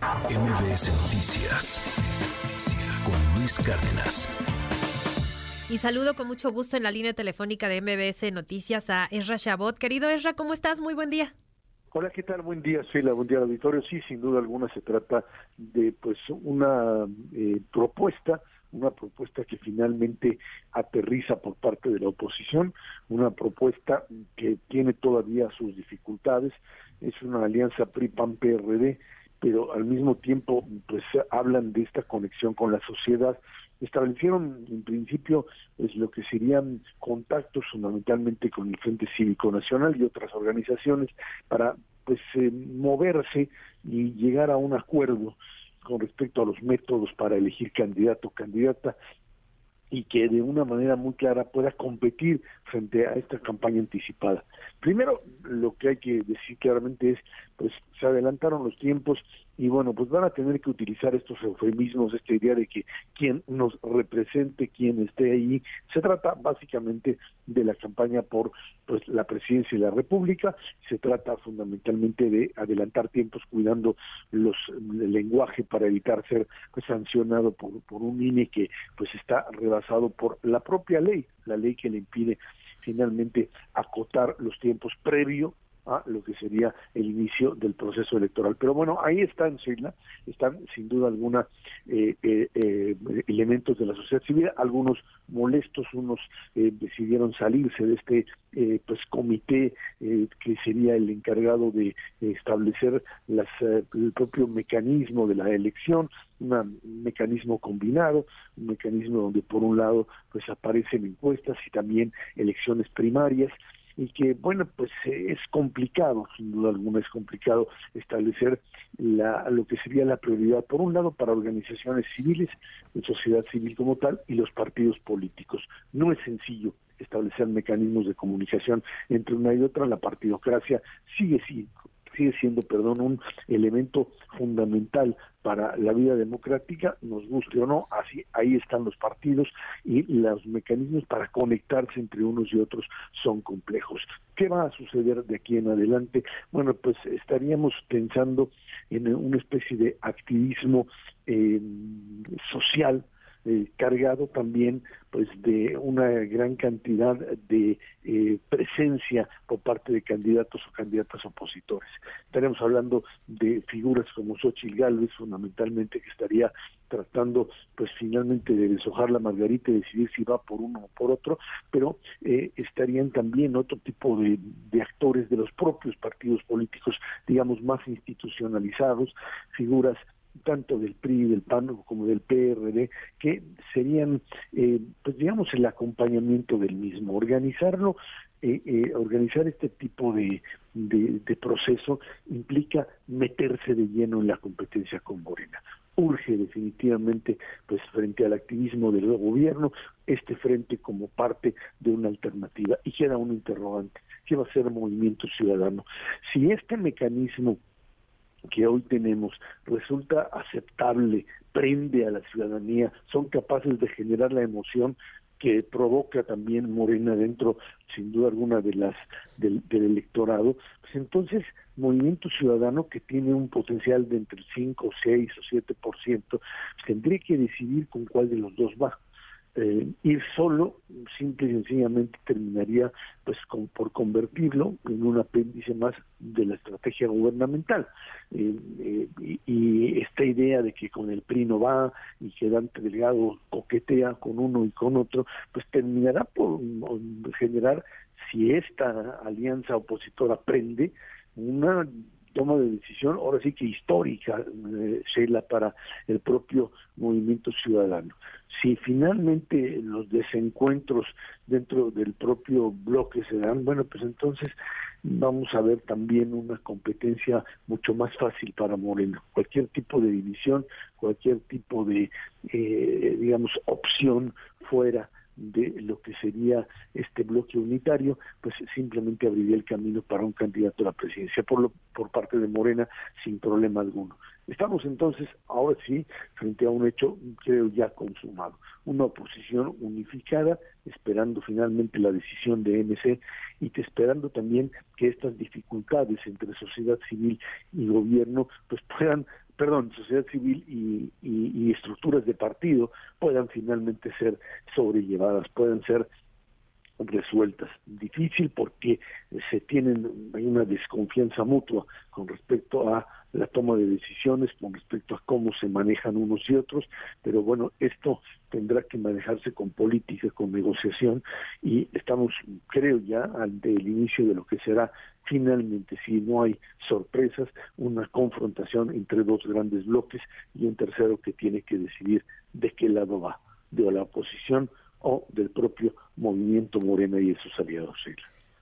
MBS Noticias con Luis Cárdenas. Y saludo con mucho gusto en la línea telefónica de MBS Noticias a Esra Chabot. Querido Esra, ¿cómo estás? Muy buen día. Hola, ¿qué tal? Buen día, Sheila. Buen día, auditorio. Sí, sin duda alguna se trata de pues una eh, propuesta una propuesta que finalmente aterriza por parte de la oposición, una propuesta que tiene todavía sus dificultades, es una alianza PRI-PAN-PRD pero al mismo tiempo pues hablan de esta conexión con la sociedad. Establecieron en principio pues lo que serían contactos fundamentalmente con el Frente Cívico Nacional y otras organizaciones para pues eh, moverse y llegar a un acuerdo con respecto a los métodos para elegir candidato o candidata y que de una manera muy clara pueda competir frente a esta campaña anticipada. Primero, lo que hay que decir claramente es, pues se adelantaron los tiempos y bueno, pues van a tener que utilizar estos eufemismos, esta idea de que quien nos represente, quien esté ahí, se trata básicamente de la campaña por pues la presidencia de la República, se trata fundamentalmente de adelantar tiempos cuidando los el lenguaje para evitar ser pues, sancionado por, por un INE que pues está rebasado por la propia ley, la ley que le impide finalmente acotar los tiempos previo a lo que sería el inicio del proceso electoral. Pero bueno, ahí están, Sheila, están sin duda alguna eh, eh, eh, elementos de la sociedad civil, algunos molestos, unos decidieron salirse de este pues comité que sería el encargado de establecer las, el propio mecanismo de la elección, un mecanismo combinado, un mecanismo donde por un lado pues aparecen encuestas y también elecciones primarias y que, bueno, pues eh, es complicado, sin duda alguna es complicado establecer la, lo que sería la prioridad, por un lado, para organizaciones civiles, de sociedad civil como tal, y los partidos políticos. No es sencillo establecer mecanismos de comunicación entre una y otra, la partidocracia sigue, sigue sigue siendo, perdón, un elemento fundamental para la vida democrática, nos guste o no, así ahí están los partidos y los mecanismos para conectarse entre unos y otros son complejos. ¿Qué va a suceder de aquí en adelante? Bueno, pues estaríamos pensando en una especie de activismo eh, social eh, cargado también pues de una gran cantidad de eh, presencia por parte de candidatos o candidatas opositores. Estaremos hablando de figuras como Xochitl Gálvez, fundamentalmente, que estaría tratando pues finalmente de deshojar la margarita y decidir si va por uno o por otro, pero eh, estarían también otro tipo de, de actores de los propios partidos políticos, digamos, más institucionalizados, figuras tanto del PRI, del PAN como del PRD, que serían, eh, pues digamos, el acompañamiento del mismo. Organizarlo, eh, eh, organizar este tipo de, de, proceso implica meterse de lleno en la competencia con Morena. Urge definitivamente, pues frente al activismo del gobierno, este frente como parte de una alternativa. Y queda un interrogante, ¿qué va a ser el movimiento ciudadano? Si este mecanismo que hoy tenemos resulta aceptable, prende a la ciudadanía, son capaces de generar la emoción que provoca también Morena dentro, sin duda alguna, de las del, electorado, pues entonces Movimiento Ciudadano, que tiene un potencial de entre 5, 6 o 7%, pues tendría que decidir con cuál de los dos va. Eh, ir solo simple y sencillamente terminaría pues por convertirlo en un apéndice más de la estrategia gubernamental. Eh, eh, y, esta idea de que con el PRI no va y que Dante Delgado coquetea con uno y con otro pues terminará por generar si esta alianza opositora prende una toma de decisión, ahora sí que histórica, eh, para el propio movimiento ciudadano. Si finalmente los desencuentros dentro del propio bloque se dan, bueno, pues entonces vamos a ver también una competencia mucho más fácil para Moreno. Cualquier tipo de división, cualquier tipo de, eh, digamos, opción fuera de lo que sería este bloque unitario, pues simplemente abriría el camino para un candidato a la presidencia por, lo, por parte de Morena sin problema alguno. Estamos entonces, ahora sí, frente a un hecho, creo, ya consumado. Una oposición unificada, esperando finalmente la decisión de MC y que esperando también que estas dificultades entre sociedad civil y gobierno pues puedan perdón, sociedad civil y, y, estructuras de partido puedan finalmente ser sobrellevadas, puedan ser resueltas. Difícil porque se tienen, hay una desconfianza mutua con respecto a la toma de decisiones, con respecto a cómo se manejan unos y otros, pero bueno, esto tendrá que manejarse con política, con negociación y estamos, creo ya, ante el inicio de lo que será finalmente, si no hay sorpresas, una confrontación entre dos grandes bloques y un tercero que tiene que decidir de qué lado va, de la oposición o del propio movimiento Morena y de sus aliados.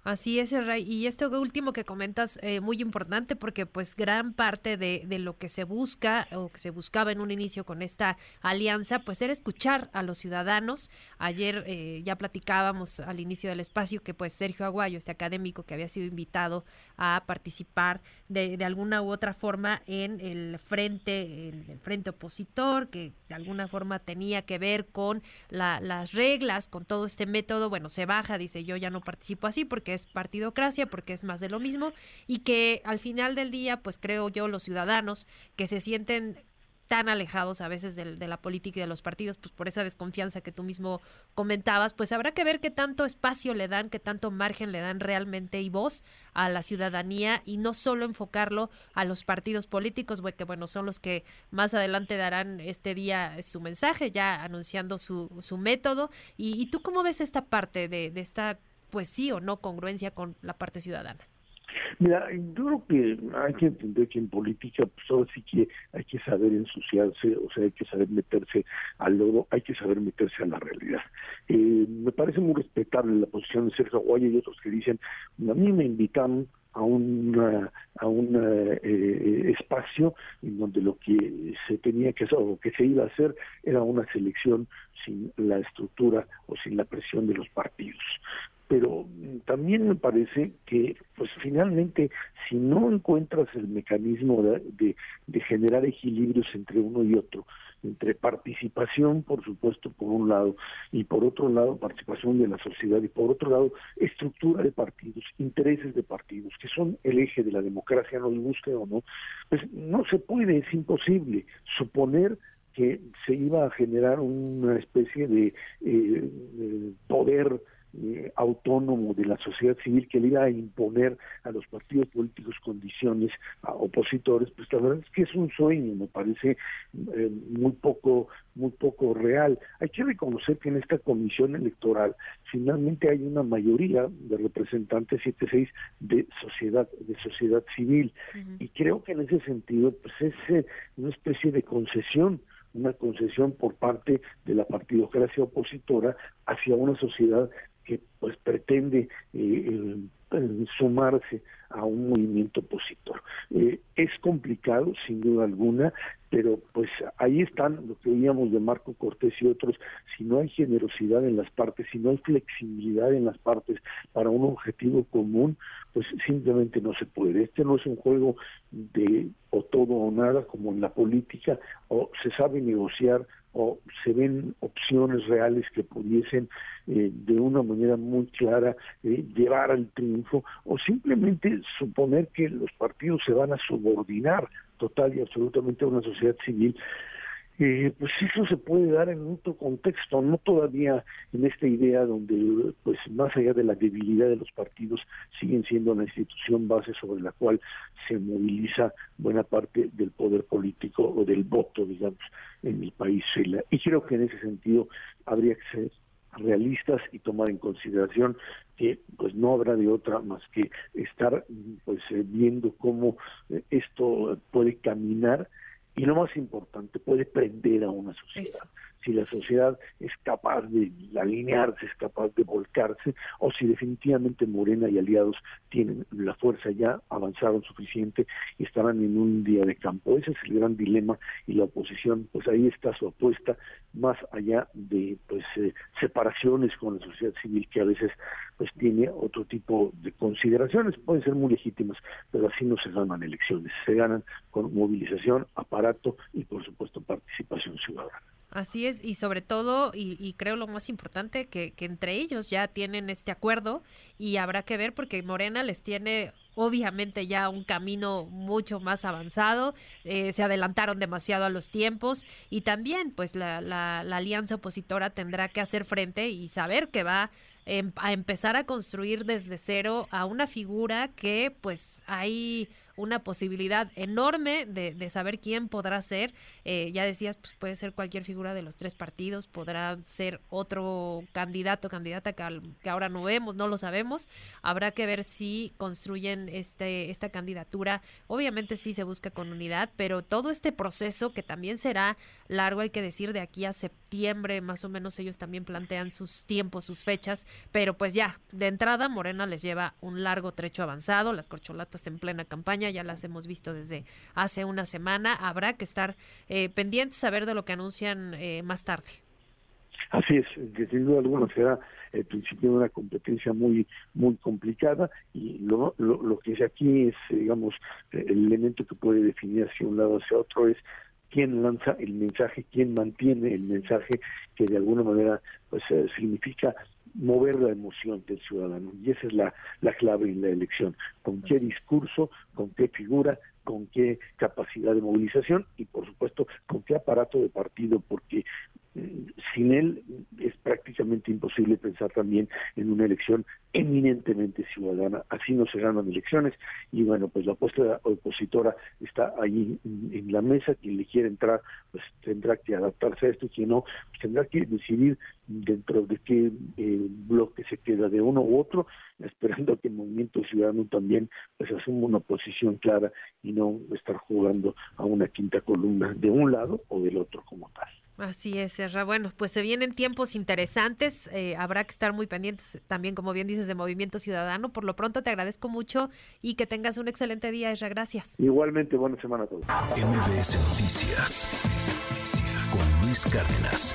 Así es, Ray. Y esto último que comentas, eh, muy importante porque pues gran parte de, de, lo que se busca o que se buscaba en un inicio con esta alianza, pues era escuchar a los ciudadanos. Ayer eh, ya platicábamos al inicio del espacio que pues Sergio Aguayo, este académico que había sido invitado a participar de, de alguna u otra forma en el frente, en el frente opositor, que de alguna forma tenía que ver con la, las reglas, con todo este método, bueno, se baja, dice yo ya no participo así porque partidocracia, porque es más de lo mismo, y que al final del día, pues creo yo, los ciudadanos que se sienten tan alejados a veces de, la política y de los partidos, pues por esa desconfianza que tú mismo comentabas, pues habrá que ver qué tanto espacio le dan, qué tanto margen le dan realmente y voz a la ciudadanía y no solo enfocarlo a los partidos políticos, que bueno, son los que más adelante darán este día su mensaje, ya anunciando su, su método. ¿Y, tú cómo ves esta parte de esta pues sí o no congruencia con la parte ciudadana. Mira, yo creo que hay que entender que en política, pues ahora sí que hay que saber ensuciarse, o sea, hay que saber meterse al lodo, hay que saber meterse a la realidad. Eh, me parece muy respetable la posición de Sergio Guaya y otros que dicen, a mí me invitan a un a un eh, espacio en donde lo que se tenía que hacer o que se iba a hacer era una selección sin la estructura o sin la presión de los partidos pero también me parece que pues finalmente si no encuentras el mecanismo de, de, generar equilibrios entre uno y otro, entre participación, por supuesto, por un lado, y por otro lado, participación de la sociedad, y por otro lado, estructura de partidos, intereses de partidos, que son el eje de la democracia, nos guste o no, pues no se puede, es imposible suponer que se iba a generar una especie de eh, poder eh, autónomo de la sociedad civil que le iba a imponer a los partidos políticos condiciones a opositores, pues la verdad es que es un sueño, me parece eh, muy poco muy poco real. Hay que reconocer que en esta comisión electoral finalmente hay una mayoría de representantes 7-6 de sociedad de sociedad civil y creo que en ese sentido pues es eh, una especie de concesión una concesión por parte de la partidocracia opositora hacia una sociedad que pues pretende eh, sumarse a un movimiento opositor. Eh, es complicado, sin duda alguna, pero pues ahí están lo que oíamos de Marco Cortés y otros, si no hay generosidad en las partes, si no hay flexibilidad en las partes para un objetivo común, pues simplemente no se puede. Este no es un juego de o todo o nada como en la política, o se sabe negociar o se ven opciones reales que pudiesen eh, de una manera muy clara eh, llevar al triunfo o simplemente suponer que los partidos se van a subordinar total y absolutamente a una sociedad civil eh, pues eso se puede dar en otro contexto, no todavía en esta idea donde, pues más allá de la debilidad de los partidos, siguen siendo la institución base sobre la cual se moviliza buena parte del poder político o del voto, digamos, en mi país. Y creo que en ese sentido habría que ser realistas y tomar en consideración que pues no habrá de otra más que estar pues eh, viendo cómo eh, esto puede caminar y lo más importante, puede prender a una sociedad. Si la sociedad es capaz de alinearse, es capaz de volcarse, o si definitivamente Morena y aliados tienen la fuerza ya, avanzaron suficiente y estarán en un día de campo. Ese es el gran dilema y la oposición, pues ahí está su apuesta, más allá de pues eh, separaciones con la sociedad civil que a veces pues tiene otro tipo de consideraciones, pueden ser muy legítimas, pero así no se ganan elecciones, se ganan con movilización, aparato y por supuesto participación ciudadana. Así es, y sobre todo, y, creo lo más importante, que, entre ellos ya tienen este acuerdo y habrá que ver porque Morena les tiene obviamente ya un camino mucho más avanzado, eh, se adelantaron demasiado a los tiempos y también pues la, la, la alianza opositora tendrá que hacer frente y saber que va em, a empezar a construir desde cero a una figura que pues hay una posibilidad enorme de, saber quién podrá ser. Eh, ya decías, pues puede ser cualquier figura de los tres partidos, podrá ser otro candidato, candidata que, que ahora no vemos, no lo sabemos. Habrá que ver si construyen este, esta candidatura. Obviamente sí se busca con unidad, pero todo este proceso que también será largo, hay que decir, de aquí a septiembre, más o menos ellos también plantean sus tiempos, sus fechas, pero pues ya, de entrada Morena les lleva un largo trecho avanzado, las corcholatas en plena campaña ya las hemos visto desde hace una semana. Habrá que estar eh, pendientes a ver de lo que anuncian eh, más tarde. Así es, que sin duda alguna será el principio de una competencia muy muy complicada y lo, lo, lo que es aquí es, digamos, el elemento que puede definir hacia un lado hacia otro es quién lanza el mensaje, quién mantiene el mensaje que de alguna manera pues eh, significa mover la emoción del ciudadano. Y esa es la, la clave en la elección. ¿Con qué discurso, con qué figura, con qué capacidad de movilización y, por supuesto, con qué aparato de partido? Porque sin él es prácticamente imposible pensar también en una elección eminentemente ciudadana. Así no se ganan elecciones y bueno, pues la apuesta opositora está ahí en, la mesa. Quien le quiere entrar, pues tendrá que adaptarse a esto. Quien no, pues tendrá que decidir dentro de qué eh, bloque se queda de uno u otro, esperando que el movimiento ciudadano también pues asuma una posición clara y no estar jugando a una quinta columna de un lado o del otro como tal. Así es, Serra. Bueno, pues se vienen tiempos interesantes. Eh, habrá que estar muy pendientes también, como bien dices, de Movimiento Ciudadano. Por lo pronto te agradezco mucho y que tengas un excelente día, Esra. Gracias. Igualmente, buena semana a todos. MBS Noticias con Luis Cárdenas.